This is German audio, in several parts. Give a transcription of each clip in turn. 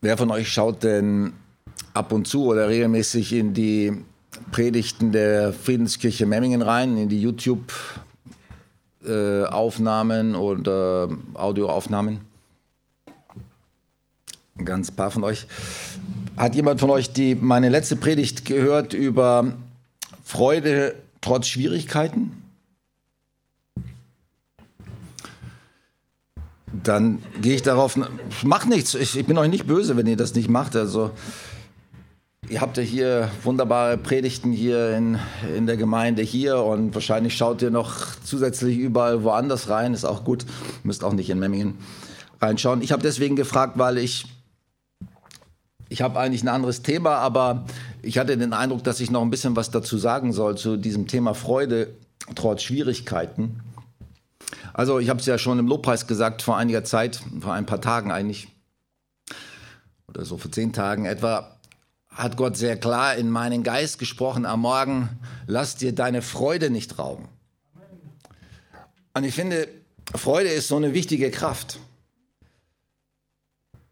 Wer von euch schaut denn ab und zu oder regelmäßig in die Predigten der Friedenskirche Memmingen rein, in die YouTube-Aufnahmen oder Audioaufnahmen? Ein ganz paar von euch. Hat jemand von euch die, meine letzte Predigt gehört über Freude trotz Schwierigkeiten? Dann gehe ich darauf, macht nichts, ich, ich, bin euch nicht böse, wenn ihr das nicht macht. Also, ihr habt ja hier wunderbare Predigten hier in, in der Gemeinde hier und wahrscheinlich schaut ihr noch zusätzlich überall woanders rein, ist auch gut, müsst auch nicht in Memmingen reinschauen. Ich habe deswegen gefragt, weil ich, ich habe eigentlich ein anderes Thema, aber ich hatte den Eindruck, dass ich noch ein bisschen was dazu sagen soll zu diesem Thema Freude trotz Schwierigkeiten. Also ich habe es ja schon im Lobpreis gesagt vor einiger Zeit, vor ein paar Tagen eigentlich, oder so vor zehn Tagen etwa, hat Gott sehr klar in meinen Geist gesprochen am Morgen, lass dir deine Freude nicht rauben. Und ich finde, Freude ist so eine wichtige Kraft.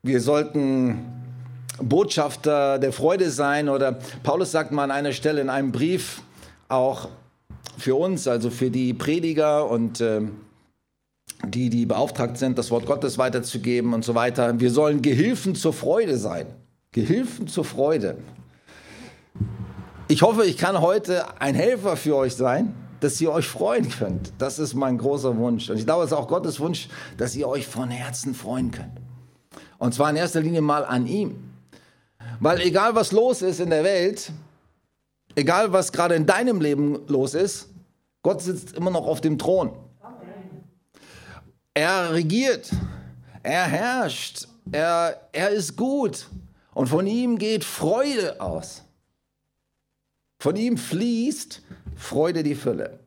Wir sollten Botschafter der Freude sein oder Paulus sagt mal an einer Stelle in einem Brief auch für uns, also für die Prediger und äh, die, die beauftragt sind, das Wort Gottes weiterzugeben und so weiter. Wir sollen Gehilfen zur Freude sein. Gehilfen zur Freude. Ich hoffe, ich kann heute ein Helfer für euch sein, dass ihr euch freuen könnt. Das ist mein großer Wunsch. Und ich glaube, es ist auch Gottes Wunsch, dass ihr euch von Herzen freuen könnt. Und zwar in erster Linie mal an ihm. Weil egal was los ist in der Welt, egal was gerade in deinem Leben los ist, Gott sitzt immer noch auf dem Thron. Er regiert, er herrscht, er, er ist gut und von ihm geht Freude aus. Von ihm fließt Freude die Fülle.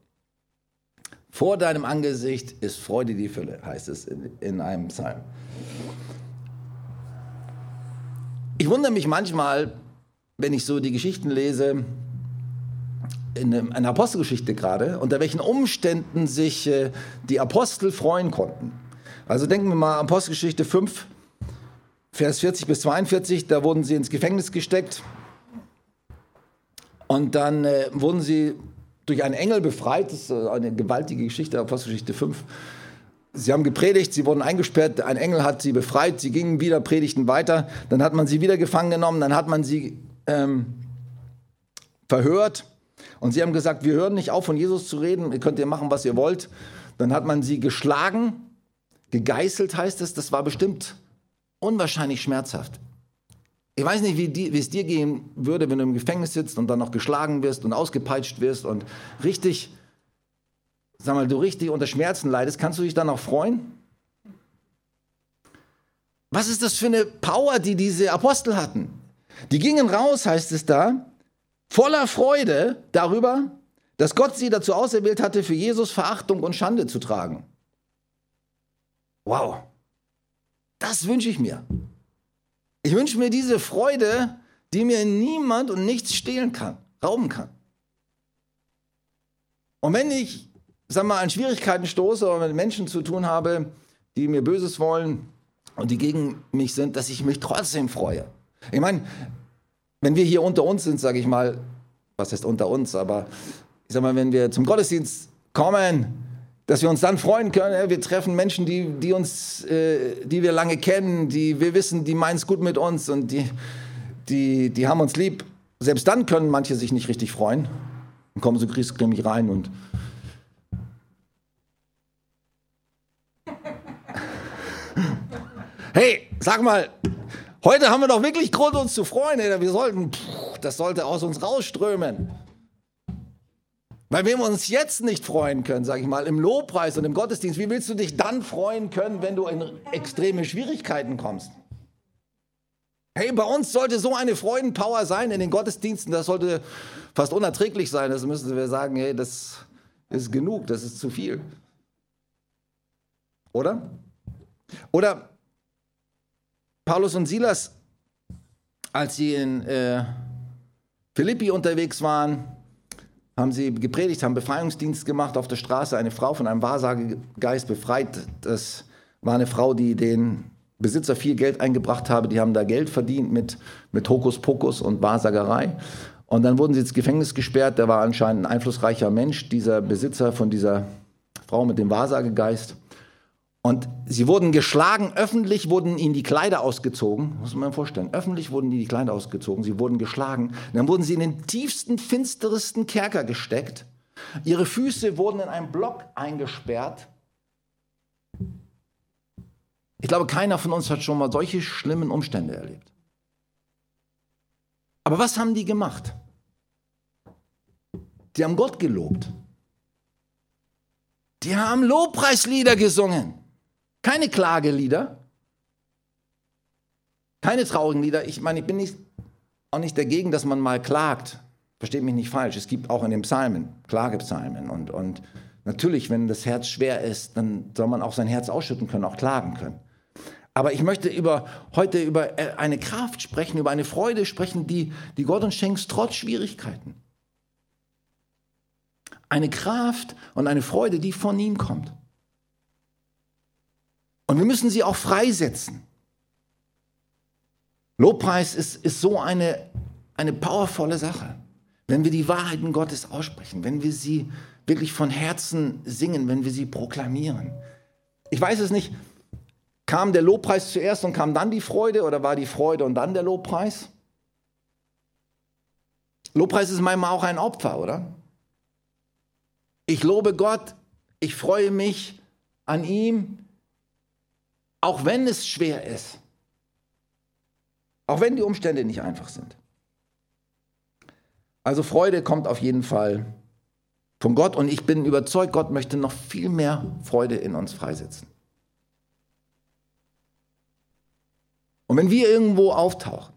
Vor deinem Angesicht ist Freude die Fülle, heißt es in, in einem Psalm. Ich wundere mich manchmal, wenn ich so die Geschichten lese, in einer Apostelgeschichte gerade, unter welchen Umständen sich äh, die Apostel freuen konnten. Also denken wir mal Apostelgeschichte 5, Vers 40 bis 42, da wurden sie ins Gefängnis gesteckt und dann äh, wurden sie durch einen Engel befreit. Das ist eine gewaltige Geschichte, Apostelgeschichte 5. Sie haben gepredigt, sie wurden eingesperrt, ein Engel hat sie befreit, sie gingen wieder, predigten weiter, dann hat man sie wieder gefangen genommen, dann hat man sie ähm, verhört und sie haben gesagt, wir hören nicht auf, von Jesus zu reden, ihr könnt ihr machen, was ihr wollt. Dann hat man sie geschlagen, gegeißelt heißt es, das war bestimmt unwahrscheinlich schmerzhaft. Ich weiß nicht, wie, die, wie es dir gehen würde, wenn du im Gefängnis sitzt und dann noch geschlagen wirst und ausgepeitscht wirst und richtig, sag mal, du richtig unter Schmerzen leidest. Kannst du dich dann noch freuen? Was ist das für eine Power, die diese Apostel hatten? Die gingen raus, heißt es da, voller Freude darüber, dass Gott sie dazu auserwählt hatte, für Jesus Verachtung und Schande zu tragen. Wow, das wünsche ich mir. Ich wünsche mir diese Freude, die mir niemand und nichts stehlen kann, rauben kann. Und wenn ich, sag mal, an Schwierigkeiten stoße oder mit Menschen zu tun habe, die mir Böses wollen und die gegen mich sind, dass ich mich trotzdem freue. Ich meine, wenn wir hier unter uns sind, sage ich mal, was heißt unter uns, aber ich sag mal, wenn wir zum Gottesdienst kommen, dass wir uns dann freuen können, wir treffen Menschen, die, die uns, äh, die wir lange kennen, die wir wissen, die meinen es gut mit uns und die, die, die haben uns lieb. Selbst dann können manche sich nicht richtig freuen und kommen so griesgrämig rein und Hey, sag mal, Heute haben wir doch wirklich Grund, uns zu freuen. Wir sollten, das sollte aus uns rausströmen. Weil wir uns jetzt nicht freuen können, sage ich mal, im Lobpreis und im Gottesdienst, wie willst du dich dann freuen können, wenn du in extreme Schwierigkeiten kommst? Hey, bei uns sollte so eine Freudenpower sein in den Gottesdiensten, das sollte fast unerträglich sein. Das müssen wir sagen, hey, das ist genug, das ist zu viel. Oder? Oder Paulus und Silas, als sie in äh, Philippi unterwegs waren, haben sie gepredigt, haben Befreiungsdienst gemacht auf der Straße, eine Frau von einem Wahrsagegeist befreit. Das war eine Frau, die den Besitzer viel Geld eingebracht habe, die haben da Geld verdient mit, mit Hokuspokus und Wahrsagerei. Und dann wurden sie ins Gefängnis gesperrt. Der war anscheinend ein einflussreicher Mensch, dieser Besitzer von dieser Frau mit dem Wahrsagegeist. Und sie wurden geschlagen, öffentlich wurden ihnen die Kleider ausgezogen, muss man sich vorstellen. Öffentlich wurden ihnen die Kleider ausgezogen, sie wurden geschlagen. dann wurden sie in den tiefsten, finsteresten Kerker gesteckt. Ihre Füße wurden in einen Block eingesperrt. Ich glaube, keiner von uns hat schon mal solche schlimmen Umstände erlebt. Aber was haben die gemacht? Die haben Gott gelobt. Die haben Lobpreislieder gesungen. Keine Klagelieder. Keine traurigen Lieder. Ich meine, ich bin nicht, auch nicht dagegen, dass man mal klagt. Versteht mich nicht falsch. Es gibt auch in den Psalmen Klagepsalmen. Und, und natürlich, wenn das Herz schwer ist, dann soll man auch sein Herz ausschütten können, auch klagen können. Aber ich möchte über, heute über äh, eine Kraft sprechen, über eine Freude sprechen, die, die Gott uns schenkt, trotz Schwierigkeiten. Eine Kraft und eine Freude, die von ihm kommt. Und wir müssen sie auch freisetzen. Lobpreis ist, ist so eine, eine powervolle Sache. Wenn wir die Wahrheiten Gottes aussprechen, wenn wir sie wirklich von Herzen singen, wenn wir sie proklamieren. Ich weiß es nicht, Kam der Lobpreis zuerst und kam dann die Freude oder war die Freude und dann der Lobpreis? Lobpreis ist manchmal auch ein Opfer, oder? Ich lobe Gott, ich freue mich an ihm, auch wenn es schwer ist, auch wenn die Umstände nicht einfach sind. Also Freude kommt auf jeden Fall von Gott und ich bin überzeugt, Gott möchte noch viel mehr Freude in uns freisetzen. Und wenn wir irgendwo auftauchen,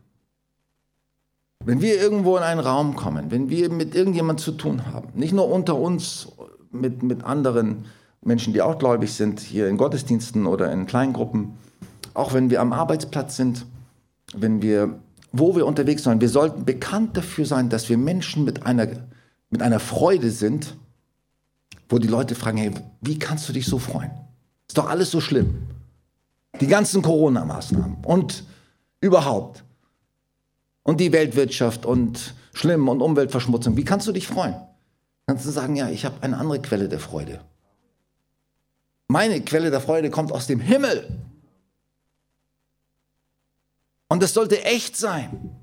wenn wir irgendwo in einen Raum kommen, wenn wir mit irgendjemand zu tun haben, nicht nur unter uns, mit, mit anderen Menschen, die auch gläubig sind, hier in Gottesdiensten oder in Kleingruppen, auch wenn wir am Arbeitsplatz sind, wenn wir, wo wir unterwegs sind, wir sollten bekannt dafür sein, dass wir Menschen mit einer, mit einer Freude sind, wo die Leute fragen, hey, wie kannst du dich so freuen? Ist doch alles so schlimm. Die ganzen Corona-Maßnahmen und überhaupt. Und die Weltwirtschaft und Schlimm und Umweltverschmutzung. Wie kannst du dich freuen? Kannst du sagen, ja, ich habe eine andere Quelle der Freude. Meine Quelle der Freude kommt aus dem Himmel. Und das sollte echt sein.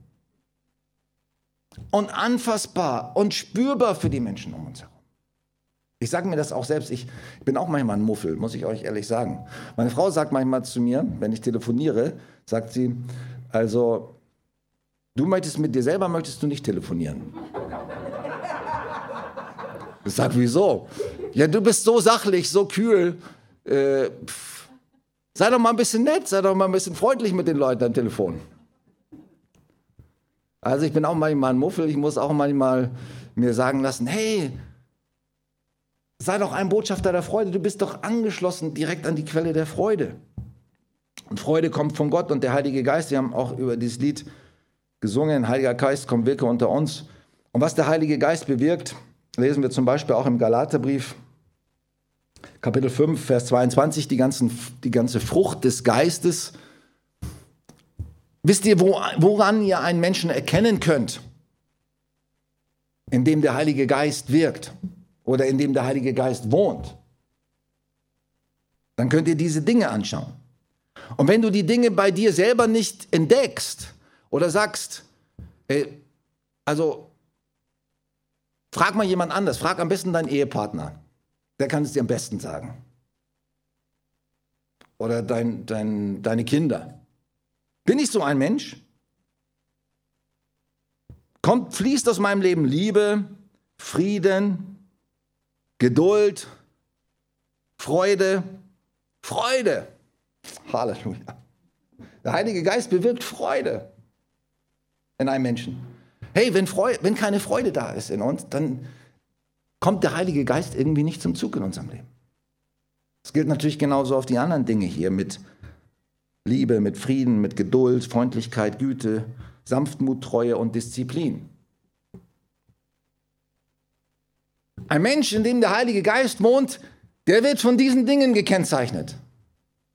Und anfassbar und spürbar für die Menschen um uns herum. Ich sage mir das auch selbst, ich bin auch manchmal ein Muffel, muss ich euch ehrlich sagen. Meine Frau sagt manchmal zu mir, wenn ich telefoniere, sagt sie, also du möchtest mit dir selber, möchtest du nicht telefonieren. Ich sage, wieso? Ja, du bist so sachlich, so kühl. Äh, sei doch mal ein bisschen nett, sei doch mal ein bisschen freundlich mit den Leuten am Telefon. Also ich bin auch manchmal ein Muffel, ich muss auch manchmal mir sagen lassen, hey, Sei doch ein Botschafter der Freude. Du bist doch angeschlossen direkt an die Quelle der Freude. Und Freude kommt von Gott und der Heilige Geist. Wir haben auch über dieses Lied gesungen. Heiliger Geist, komm, wirke unter uns. Und was der Heilige Geist bewirkt, lesen wir zum Beispiel auch im Galaterbrief, Kapitel 5, Vers 22, die, ganzen, die ganze Frucht des Geistes. Wisst ihr, woran ihr einen Menschen erkennen könnt, indem der Heilige Geist wirkt? oder in dem der Heilige Geist wohnt, dann könnt ihr diese Dinge anschauen. Und wenn du die Dinge bei dir selber nicht entdeckst oder sagst, ey, also frag mal jemand anders, frag am besten deinen Ehepartner, der kann es dir am besten sagen. Oder dein, dein, deine Kinder. Bin ich so ein Mensch? Kommt, fließt aus meinem Leben Liebe, Frieden, Geduld, Freude, Freude. Halleluja. Der Heilige Geist bewirkt Freude in einem Menschen. Hey, wenn, Freude, wenn keine Freude da ist in uns, dann kommt der Heilige Geist irgendwie nicht zum Zug in unserem Leben. Das gilt natürlich genauso auf die anderen Dinge hier mit Liebe, mit Frieden, mit Geduld, Freundlichkeit, Güte, Sanftmut, Treue und Disziplin. Ein Mensch, in dem der Heilige Geist wohnt, der wird von diesen Dingen gekennzeichnet.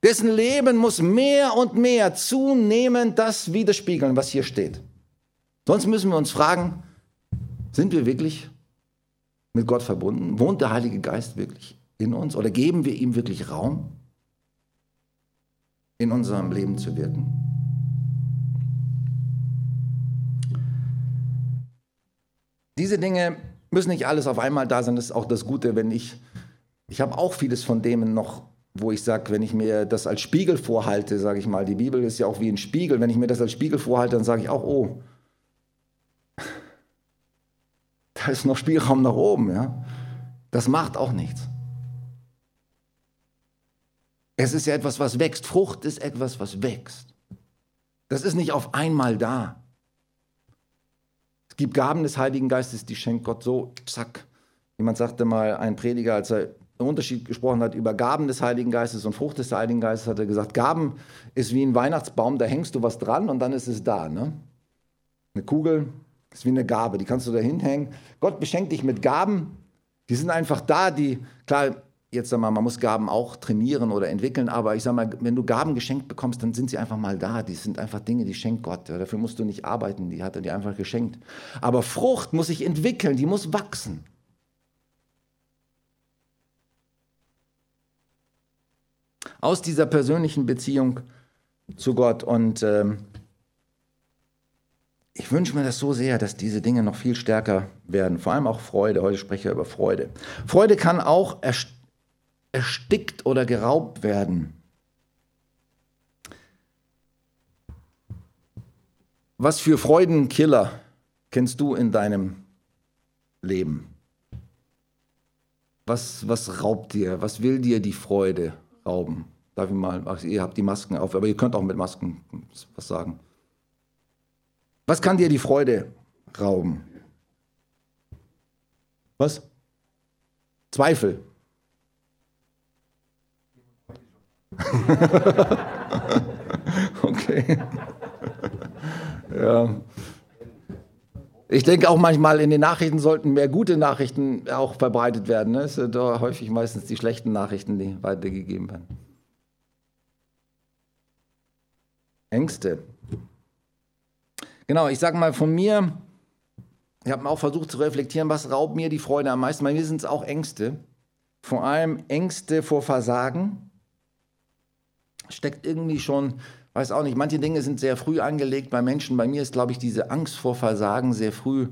Dessen Leben muss mehr und mehr zunehmend das widerspiegeln, was hier steht. Sonst müssen wir uns fragen, sind wir wirklich mit Gott verbunden? Wohnt der Heilige Geist wirklich in uns oder geben wir ihm wirklich Raum, in unserem Leben zu wirken? Diese Dinge müssen nicht alles auf einmal da sein. Das ist auch das Gute, wenn ich, ich habe auch vieles von dem noch, wo ich sage, wenn ich mir das als Spiegel vorhalte, sage ich mal, die Bibel ist ja auch wie ein Spiegel, wenn ich mir das als Spiegel vorhalte, dann sage ich auch, oh, da ist noch Spielraum nach oben, ja. Das macht auch nichts. Es ist ja etwas, was wächst. Frucht ist etwas, was wächst. Das ist nicht auf einmal da. Es gibt Gaben des Heiligen Geistes, die schenkt Gott so, zack. Jemand sagte mal, ein Prediger, als er einen Unterschied gesprochen hat über Gaben des Heiligen Geistes und Frucht des Heiligen Geistes, hat er gesagt, Gaben ist wie ein Weihnachtsbaum, da hängst du was dran und dann ist es da. Ne? Eine Kugel ist wie eine Gabe, die kannst du da hinhängen. Gott beschenkt dich mit Gaben, die sind einfach da, die, klar, jetzt sag mal, man muss Gaben auch trainieren oder entwickeln, aber ich sag mal, wenn du Gaben geschenkt bekommst, dann sind sie einfach mal da. Die sind einfach Dinge, die schenkt Gott. Dafür musst du nicht arbeiten, die hat er dir einfach geschenkt. Aber Frucht muss sich entwickeln, die muss wachsen. Aus dieser persönlichen Beziehung zu Gott. Und ähm, ich wünsche mir das so sehr, dass diese Dinge noch viel stärker werden. Vor allem auch Freude. Heute spreche ich über Freude. Freude kann auch erstickt oder geraubt werden. Was für Freudenkiller kennst du in deinem Leben? Was, was raubt dir? Was will dir die Freude rauben? Darf ich mal, ach, ihr habt die Masken auf, aber ihr könnt auch mit Masken was sagen. Was kann dir die Freude rauben? Was? Zweifel. okay. ja. Ich denke auch manchmal, in den Nachrichten sollten mehr gute Nachrichten auch verbreitet werden. Ne? Es sind häufig meistens die schlechten Nachrichten, die weitergegeben werden. Ängste. Genau, ich sage mal von mir, ich habe auch versucht zu reflektieren, was raubt mir die Freude am meisten. Bei mir sind es auch Ängste. Vor allem Ängste vor Versagen, steckt irgendwie schon, weiß auch nicht, manche Dinge sind sehr früh angelegt bei Menschen. Bei mir ist, glaube ich, diese Angst vor Versagen sehr früh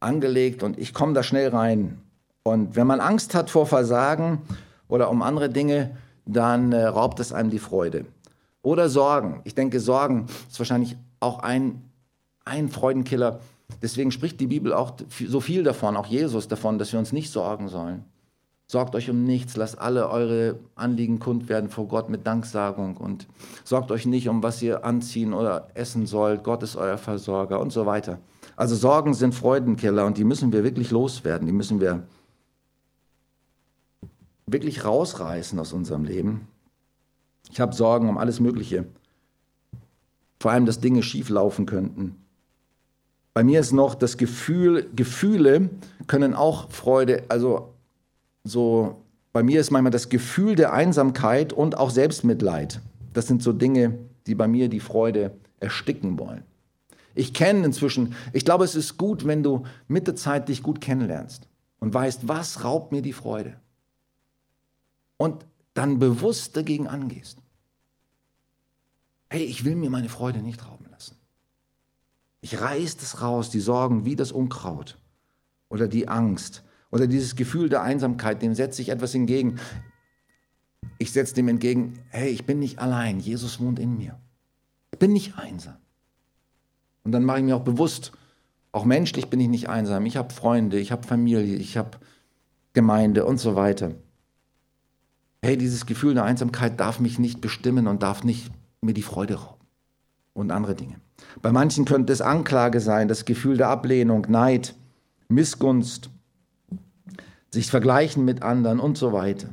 angelegt und ich komme da schnell rein. Und wenn man Angst hat vor Versagen oder um andere Dinge, dann äh, raubt es einem die Freude. Oder Sorgen. Ich denke, Sorgen ist wahrscheinlich auch ein, ein Freudenkiller. Deswegen spricht die Bibel auch so viel davon, auch Jesus davon, dass wir uns nicht sorgen sollen. Sorgt euch um nichts, lasst alle eure Anliegen kund werden vor Gott mit Danksagung und sorgt euch nicht um, was ihr anziehen oder essen sollt. Gott ist euer Versorger und so weiter. Also Sorgen sind Freudenkiller und die müssen wir wirklich loswerden. Die müssen wir wirklich rausreißen aus unserem Leben. Ich habe Sorgen um alles Mögliche. Vor allem, dass Dinge schief laufen könnten. Bei mir ist noch das Gefühl, Gefühle können auch Freude, also so, bei mir ist manchmal das Gefühl der Einsamkeit und auch Selbstmitleid. Das sind so Dinge, die bei mir die Freude ersticken wollen. Ich kenne inzwischen, ich glaube, es ist gut, wenn du mit der Zeit dich gut kennenlernst und weißt, was raubt mir die Freude. Und dann bewusst dagegen angehst. Hey, ich will mir meine Freude nicht rauben lassen. Ich reiß das raus, die Sorgen wie das Unkraut oder die Angst oder dieses Gefühl der Einsamkeit, dem setze ich etwas entgegen. Ich setze dem entgegen, hey, ich bin nicht allein, Jesus wohnt in mir. Ich bin nicht einsam. Und dann mache ich mir auch bewusst, auch menschlich bin ich nicht einsam. Ich habe Freunde, ich habe Familie, ich habe Gemeinde und so weiter. Hey, dieses Gefühl der Einsamkeit darf mich nicht bestimmen und darf nicht mir die Freude rauben und andere Dinge. Bei manchen könnte es Anklage sein, das Gefühl der Ablehnung, Neid, Missgunst, sich vergleichen mit anderen und so weiter.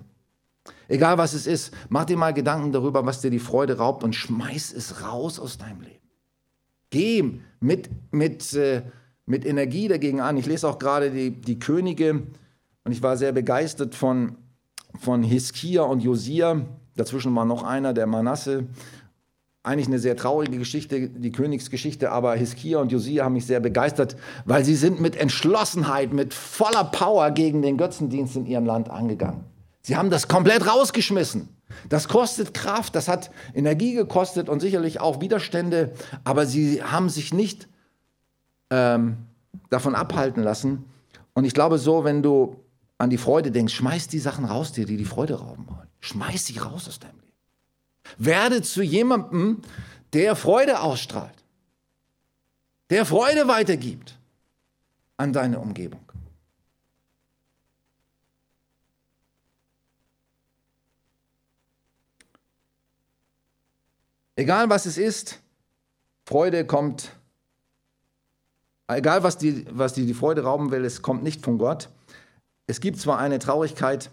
Egal was es ist, mach dir mal Gedanken darüber, was dir die Freude raubt und schmeiß es raus aus deinem Leben. Geh mit, mit, äh, mit Energie dagegen an. Ich lese auch gerade die, die Könige und ich war sehr begeistert von, von Hiskia und Josia. Dazwischen war noch einer, der Manasse. Eigentlich eine sehr traurige Geschichte, die Königsgeschichte, aber Hiskia und Josia haben mich sehr begeistert, weil sie sind mit Entschlossenheit, mit voller Power gegen den Götzendienst in ihrem Land angegangen. Sie haben das komplett rausgeschmissen. Das kostet Kraft, das hat Energie gekostet und sicherlich auch Widerstände, aber sie haben sich nicht ähm, davon abhalten lassen. Und ich glaube so, wenn du an die Freude denkst, schmeiß die Sachen raus dir, die die Freude rauben wollen. Schmeiß sie raus aus deinem Leben. Werde zu jemandem, der Freude ausstrahlt, der Freude weitergibt an deine Umgebung. Egal was es ist, Freude kommt, egal was die, was die, die Freude rauben will, es kommt nicht von Gott. Es gibt zwar eine Traurigkeit,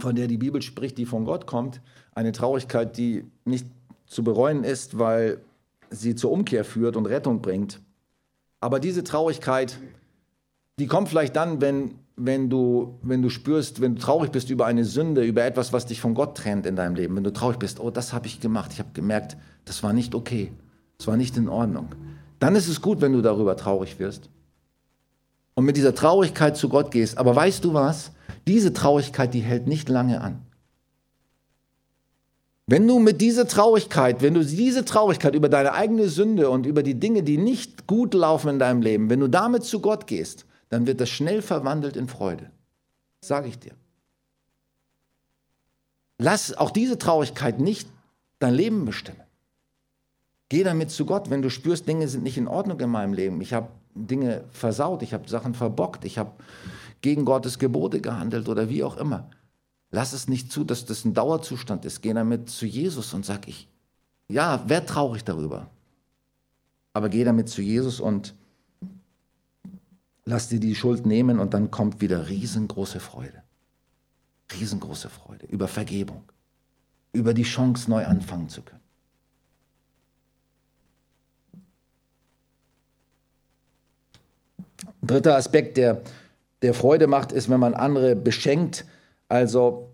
von der die Bibel spricht, die von Gott kommt, eine Traurigkeit, die nicht zu bereuen ist, weil sie zur Umkehr führt und Rettung bringt. Aber diese Traurigkeit, die kommt vielleicht dann, wenn, wenn, du, wenn du spürst, wenn du traurig bist über eine Sünde, über etwas, was dich von Gott trennt in deinem Leben. Wenn du traurig bist, oh, das habe ich gemacht. Ich habe gemerkt, das war nicht okay. Das war nicht in Ordnung. Dann ist es gut, wenn du darüber traurig wirst. Und mit dieser Traurigkeit zu Gott gehst. Aber weißt du was? Diese Traurigkeit, die hält nicht lange an. Wenn du mit dieser Traurigkeit, wenn du diese Traurigkeit über deine eigene Sünde und über die Dinge, die nicht gut laufen in deinem Leben, wenn du damit zu Gott gehst, dann wird das schnell verwandelt in Freude. Sage ich dir. Lass auch diese Traurigkeit nicht dein Leben bestimmen. Geh damit zu Gott, wenn du spürst, Dinge sind nicht in Ordnung in meinem Leben. Ich habe Dinge versaut, ich habe Sachen verbockt, ich habe gegen Gottes Gebote gehandelt oder wie auch immer. Lass es nicht zu, dass das ein Dauerzustand ist. Geh damit zu Jesus und sag ich, ja, werd traurig darüber. Aber geh damit zu Jesus und lass dir die Schuld nehmen und dann kommt wieder riesengroße Freude. Riesengroße Freude über Vergebung, über die Chance, neu anfangen zu können. Dritter Aspekt, der, der Freude macht, ist, wenn man andere beschenkt, also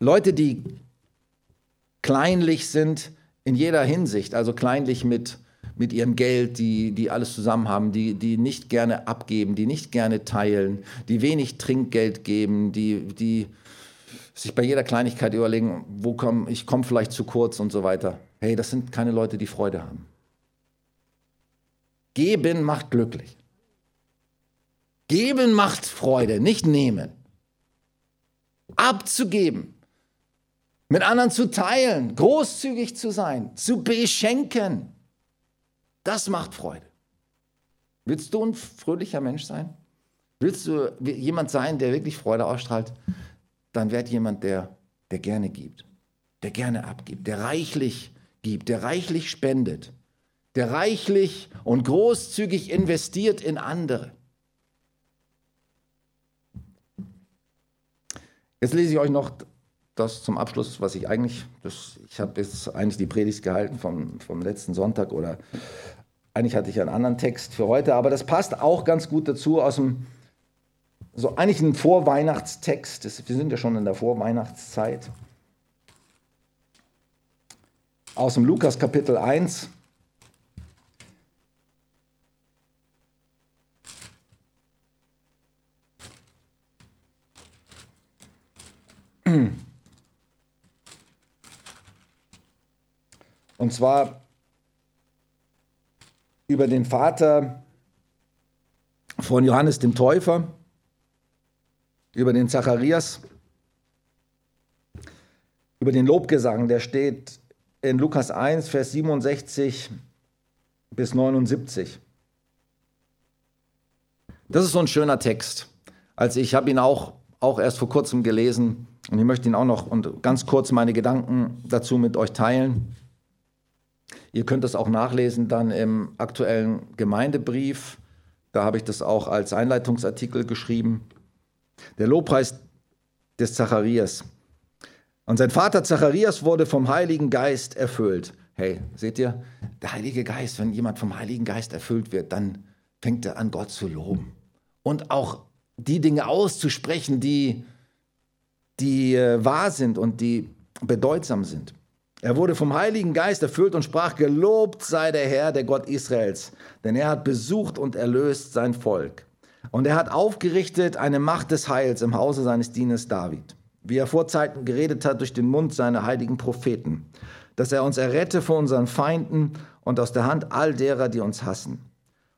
Leute, die kleinlich sind in jeder Hinsicht, also kleinlich mit, mit ihrem Geld, die, die alles zusammen haben, die, die nicht gerne abgeben, die nicht gerne teilen, die wenig Trinkgeld geben, die, die sich bei jeder Kleinigkeit überlegen, wo komm, ich komme vielleicht zu kurz und so weiter. Hey, das sind keine Leute, die Freude haben. Geben macht glücklich. Geben macht Freude, nicht nehmen abzugeben, mit anderen zu teilen, großzügig zu sein, zu beschenken. Das macht Freude. Willst du ein fröhlicher Mensch sein? Willst du jemand sein, der wirklich Freude ausstrahlt? Dann werd jemand, der, der gerne gibt, der gerne abgibt, der reichlich gibt, der reichlich spendet, der reichlich und großzügig investiert in andere. Jetzt lese ich euch noch das zum Abschluss, was ich eigentlich, das, ich habe jetzt eigentlich die Predigt gehalten vom, vom letzten Sonntag oder eigentlich hatte ich einen anderen Text für heute, aber das passt auch ganz gut dazu aus dem, so eigentlich ein Vorweihnachtstext. Das, wir sind ja schon in der Vorweihnachtszeit. Aus dem Lukas Kapitel 1. Und zwar über den Vater von Johannes dem Täufer, über den Zacharias, über den Lobgesang, der steht in Lukas 1, Vers 67 bis 79. Das ist so ein schöner Text. Also ich habe ihn auch, auch erst vor kurzem gelesen und ich möchte ihn auch noch und ganz kurz meine Gedanken dazu mit euch teilen. Ihr könnt das auch nachlesen dann im aktuellen Gemeindebrief. Da habe ich das auch als Einleitungsartikel geschrieben. Der Lobpreis des Zacharias. Und sein Vater Zacharias wurde vom Heiligen Geist erfüllt. Hey, seht ihr, der Heilige Geist, wenn jemand vom Heiligen Geist erfüllt wird, dann fängt er an, Gott zu loben. Und auch die Dinge auszusprechen, die, die äh, wahr sind und die bedeutsam sind. Er wurde vom Heiligen Geist erfüllt und sprach, gelobt sei der Herr, der Gott Israels, denn er hat besucht und erlöst sein Volk. Und er hat aufgerichtet eine Macht des Heils im Hause seines Dieners David, wie er vor Zeiten geredet hat durch den Mund seiner heiligen Propheten, dass er uns errette vor unseren Feinden und aus der Hand all derer, die uns hassen.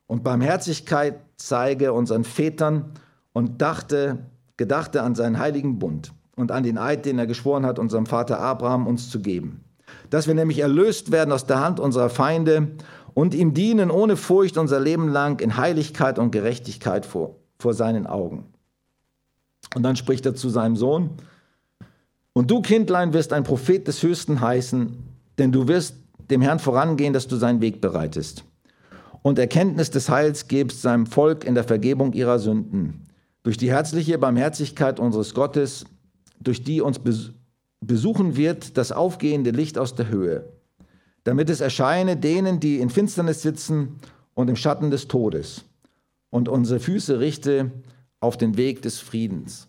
Und Barmherzigkeit zeige unseren Vätern und dachte, gedachte an seinen heiligen Bund und an den Eid, den er geschworen hat, unserem Vater Abraham uns zu geben dass wir nämlich erlöst werden aus der Hand unserer Feinde und ihm dienen ohne Furcht unser Leben lang in Heiligkeit und Gerechtigkeit vor, vor seinen Augen. Und dann spricht er zu seinem Sohn, und du, Kindlein, wirst ein Prophet des Höchsten heißen, denn du wirst dem Herrn vorangehen, dass du seinen Weg bereitest. Und Erkenntnis des Heils gebst seinem Volk in der Vergebung ihrer Sünden. Durch die herzliche Barmherzigkeit unseres Gottes, durch die uns besuchen wird das aufgehende Licht aus der Höhe, damit es erscheine denen, die in Finsternis sitzen und im Schatten des Todes, und unsere Füße richte auf den Weg des Friedens.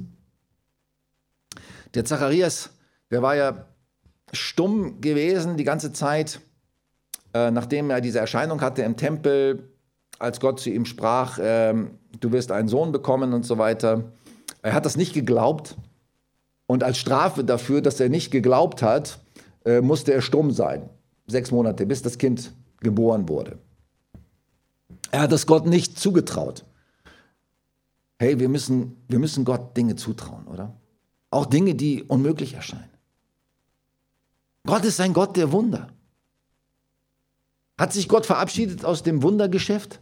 Der Zacharias, der war ja stumm gewesen die ganze Zeit, äh, nachdem er diese Erscheinung hatte im Tempel, als Gott zu ihm sprach, äh, du wirst einen Sohn bekommen und so weiter. Er hat das nicht geglaubt. Und als Strafe dafür, dass er nicht geglaubt hat, äh, musste er stumm sein. Sechs Monate, bis das Kind geboren wurde. Er hat es Gott nicht zugetraut. Hey, wir müssen, wir müssen Gott Dinge zutrauen, oder? Auch Dinge, die unmöglich erscheinen. Gott ist ein Gott der Wunder. Hat sich Gott verabschiedet aus dem Wundergeschäft?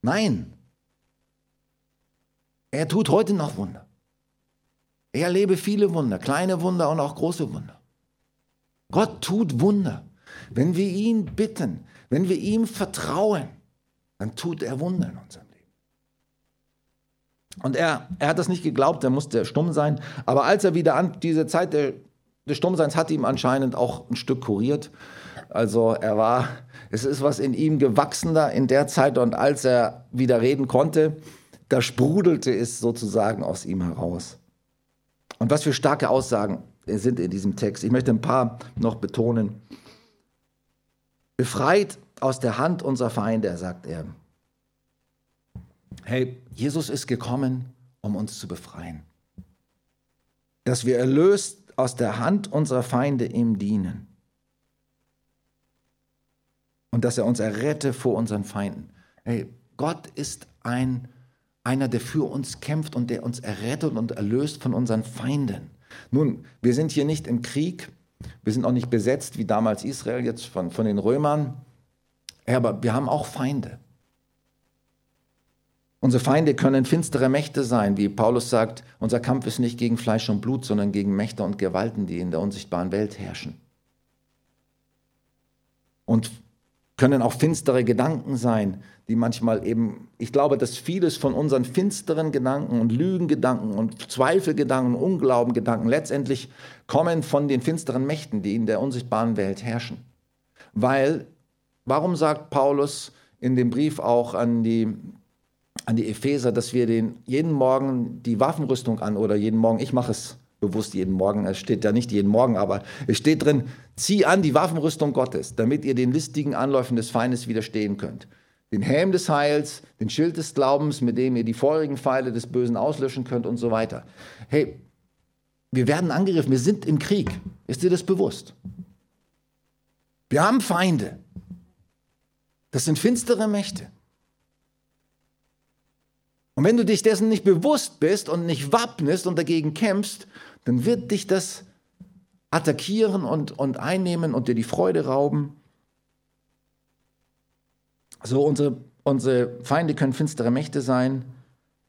Nein. Er tut heute noch Wunder. Ich erlebe viele Wunder, kleine Wunder und auch große Wunder. Gott tut Wunder. Wenn wir ihn bitten, wenn wir ihm vertrauen, dann tut er Wunder in unserem Leben. Und er, er hat das nicht geglaubt, er musste stumm sein. Aber als er wieder an diese Zeit der, des Stummseins hat ihm anscheinend auch ein Stück kuriert. Also er war, es ist was in ihm gewachsen da in der Zeit und als er wieder reden konnte, da sprudelte es sozusagen aus ihm heraus. Und was für starke Aussagen sind in diesem Text. Ich möchte ein paar noch betonen. Befreit aus der Hand unserer Feinde, sagt er. Hey, Jesus ist gekommen, um uns zu befreien. Dass wir erlöst aus der Hand unserer Feinde ihm dienen. Und dass er uns errette vor unseren Feinden. Hey, Gott ist ein einer, der für uns kämpft und der uns errettet und erlöst von unseren Feinden. Nun, wir sind hier nicht im Krieg, wir sind auch nicht besetzt wie damals Israel jetzt von, von den Römern, aber wir haben auch Feinde. Unsere Feinde können finstere Mächte sein, wie Paulus sagt, unser Kampf ist nicht gegen Fleisch und Blut, sondern gegen Mächte und Gewalten, die in der unsichtbaren Welt herrschen. Und können auch finstere Gedanken sein, die manchmal eben, ich glaube, dass vieles von unseren finsteren Gedanken und Lügengedanken und Zweifelgedanken, Unglaubengedanken letztendlich kommen von den finsteren Mächten, die in der unsichtbaren Welt herrschen. Weil, warum sagt Paulus in dem Brief auch an die, an die Epheser, dass wir den jeden Morgen die Waffenrüstung an oder jeden Morgen, ich mache es bewusst jeden Morgen, es steht ja nicht jeden Morgen, aber es steht drin, zieh an die Waffenrüstung Gottes, damit ihr den listigen Anläufen des Feindes widerstehen könnt. Den Helm des Heils, den Schild des Glaubens, mit dem ihr die feurigen Pfeile des Bösen auslöschen könnt und so weiter. Hey, wir werden angegriffen, wir sind im Krieg. Ist dir das bewusst? Wir haben Feinde. Das sind finstere Mächte. Und wenn du dich dessen nicht bewusst bist und nicht wappnest und dagegen kämpfst, dann wird dich das attackieren und, und einnehmen und dir die Freude rauben. So, unsere, unsere Feinde können finstere Mächte sein.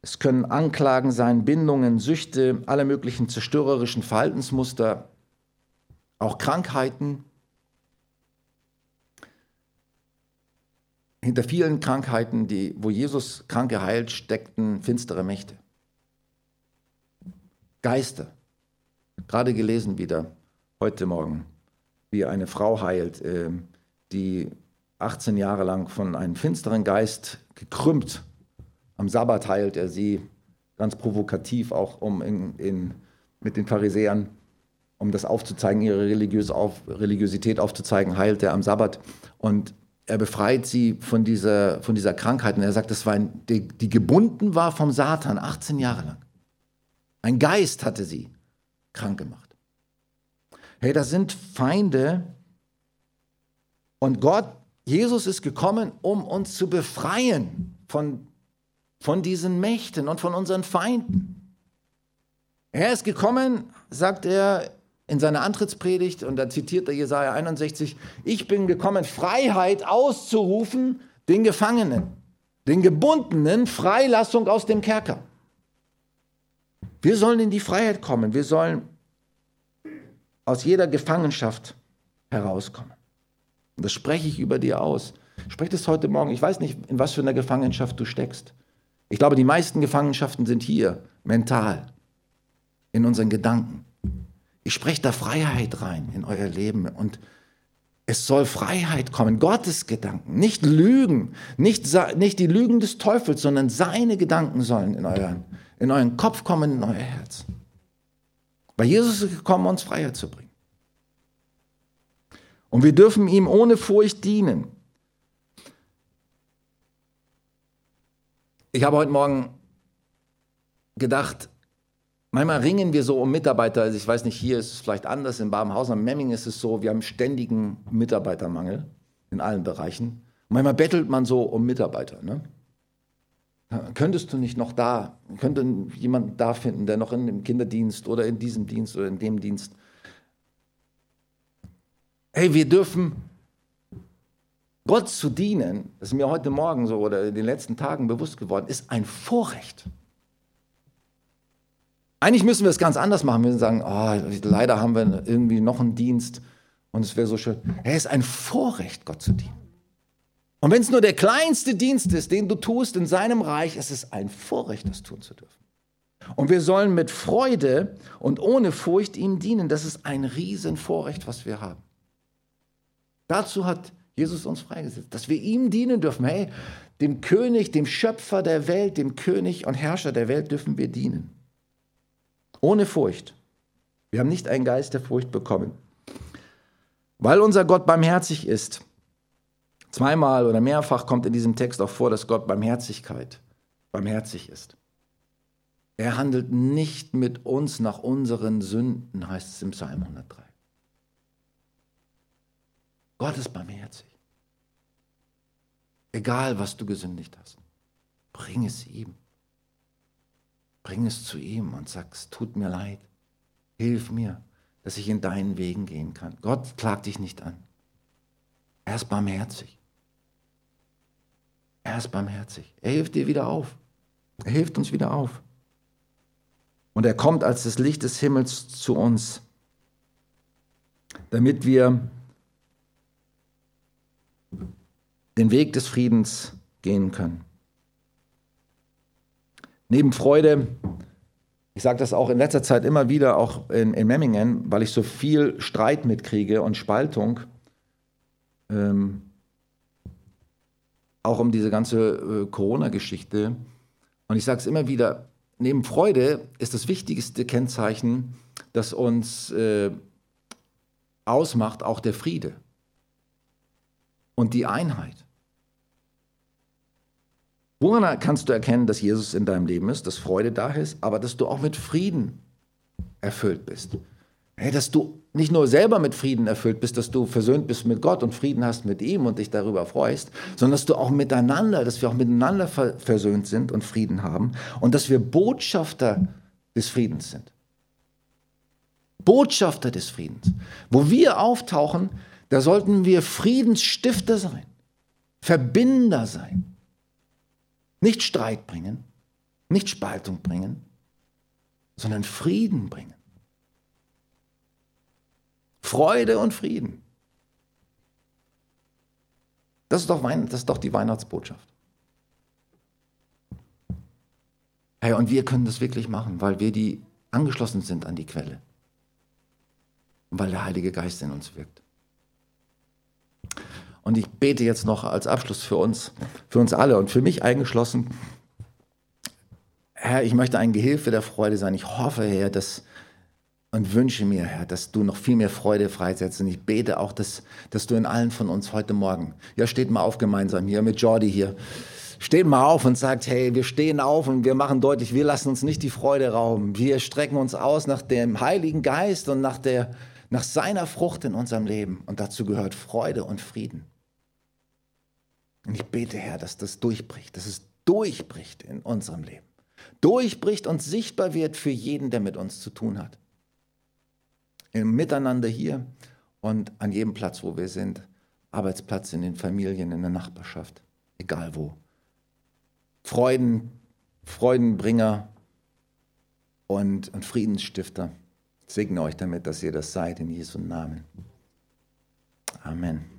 Es können Anklagen sein, Bindungen, Süchte, alle möglichen zerstörerischen Verhaltensmuster, auch Krankheiten. Hinter vielen Krankheiten, die, wo Jesus Kranke heilt, steckten finstere Mächte. Geister, Gerade gelesen wieder, heute Morgen, wie eine Frau heilt, äh, die 18 Jahre lang von einem finsteren Geist gekrümmt. Am Sabbat heilt er sie, ganz provokativ, auch um in, in mit den Pharisäern, um das aufzuzeigen, ihre Religiös auf, Religiosität aufzuzeigen, heilt er am Sabbat. Und er befreit sie von dieser, von dieser Krankheit. Und er sagt, das war ein, die, die gebunden war vom Satan 18 Jahre lang. Ein Geist hatte sie krank gemacht. Hey, das sind Feinde. Und Gott, Jesus ist gekommen, um uns zu befreien von, von diesen Mächten und von unseren Feinden. Er ist gekommen, sagt er in seiner Antrittspredigt, und da zitiert er Jesaja 61, ich bin gekommen, Freiheit auszurufen den Gefangenen, den Gebundenen, Freilassung aus dem Kerker. Wir sollen in die Freiheit kommen, wir sollen aus jeder Gefangenschaft herauskommen. Und das spreche ich über dir aus. Spreche das heute Morgen. Ich weiß nicht, in was für einer Gefangenschaft du steckst. Ich glaube, die meisten Gefangenschaften sind hier, mental, in unseren Gedanken. Ich spreche da Freiheit rein in euer Leben und es soll Freiheit kommen, Gottes Gedanken, nicht Lügen, nicht, nicht die Lügen des Teufels, sondern seine Gedanken sollen in euren, in euren Kopf kommen, in euer Herz. Weil Jesus ist gekommen, uns Freiheit zu bringen. Und wir dürfen ihm ohne Furcht dienen. Ich habe heute Morgen gedacht, Manchmal ringen wir so um Mitarbeiter. Also ich weiß nicht, hier ist es vielleicht anders, in Babenhausen, am Memming ist es so, wir haben ständigen Mitarbeitermangel in allen Bereichen. manchmal bettelt man so um Mitarbeiter. Ne? Könntest du nicht noch da, könnte jemand da finden, der noch in dem Kinderdienst oder in diesem Dienst oder in dem Dienst. Hey, wir dürfen Gott zu dienen, das ist mir heute Morgen so oder in den letzten Tagen bewusst geworden, ist ein Vorrecht. Eigentlich müssen wir es ganz anders machen. Wir müssen sagen, oh, leider haben wir irgendwie noch einen Dienst und es wäre so schön. Es ist ein Vorrecht, Gott zu dienen. Und wenn es nur der kleinste Dienst ist, den du tust in seinem Reich, ist es ein Vorrecht, das tun zu dürfen. Und wir sollen mit Freude und ohne Furcht ihm dienen. Das ist ein Riesenvorrecht, was wir haben. Dazu hat Jesus uns freigesetzt, dass wir ihm dienen dürfen. Hey, dem König, dem Schöpfer der Welt, dem König und Herrscher der Welt dürfen wir dienen. Ohne Furcht. Wir haben nicht einen Geist der Furcht bekommen. Weil unser Gott barmherzig ist. Zweimal oder mehrfach kommt in diesem Text auch vor, dass Gott Barmherzigkeit barmherzig ist. Er handelt nicht mit uns nach unseren Sünden, heißt es im Psalm 103. Gott ist barmherzig. Egal, was du gesündigt hast, bring es ihm. Bring es zu ihm und sag, es tut mir leid. Hilf mir, dass ich in deinen Wegen gehen kann. Gott klagt dich nicht an. Er ist barmherzig. Er ist barmherzig. Er hilft dir wieder auf. Er hilft uns wieder auf. Und er kommt als das Licht des Himmels zu uns, damit wir den Weg des Friedens gehen können. Neben Freude, ich sage das auch in letzter Zeit immer wieder, auch in, in Memmingen, weil ich so viel Streit mitkriege und Spaltung, ähm, auch um diese ganze äh, Corona-Geschichte. Und ich sage es immer wieder, neben Freude ist das wichtigste Kennzeichen, das uns äh, ausmacht, auch der Friede und die Einheit. Woran kannst du erkennen, dass Jesus in deinem Leben ist, dass Freude da ist, aber dass du auch mit Frieden erfüllt bist? Hey, dass du nicht nur selber mit Frieden erfüllt bist, dass du versöhnt bist mit Gott und Frieden hast mit ihm und dich darüber freust, sondern dass du auch miteinander, dass wir auch miteinander versöhnt sind und Frieden haben und dass wir Botschafter des Friedens sind. Botschafter des Friedens. Wo wir auftauchen, da sollten wir Friedensstifter sein, Verbinder sein. Nicht Streit bringen, nicht Spaltung bringen, sondern Frieden bringen. Freude und Frieden. Das ist doch, Wein, das ist doch die Weihnachtsbotschaft. Hey, und wir können das wirklich machen, weil wir die angeschlossen sind an die Quelle. Und weil der Heilige Geist in uns wirkt. Und ich bete jetzt noch als Abschluss für uns, für uns alle und für mich eingeschlossen. Herr, ich möchte ein Gehilfe der Freude sein. Ich hoffe, Herr, dass und wünsche mir, Herr, dass du noch viel mehr Freude freisetzt. Und ich bete auch, dass, dass du in allen von uns heute Morgen, ja, steht mal auf gemeinsam hier mit Jordi hier, steht mal auf und sagt, hey, wir stehen auf und wir machen deutlich, wir lassen uns nicht die Freude rauben. Wir strecken uns aus nach dem Heiligen Geist und nach, der, nach seiner Frucht in unserem Leben. Und dazu gehört Freude und Frieden. Und ich bete, Herr, dass das durchbricht, dass es durchbricht in unserem Leben. Durchbricht und sichtbar wird für jeden, der mit uns zu tun hat im Miteinander hier und an jedem Platz, wo wir sind. Arbeitsplatz, in den Familien, in der Nachbarschaft, egal wo. Freuden, Freudenbringer und, und Friedensstifter. Ich segne euch damit, dass ihr das seid in Jesu Namen. Amen.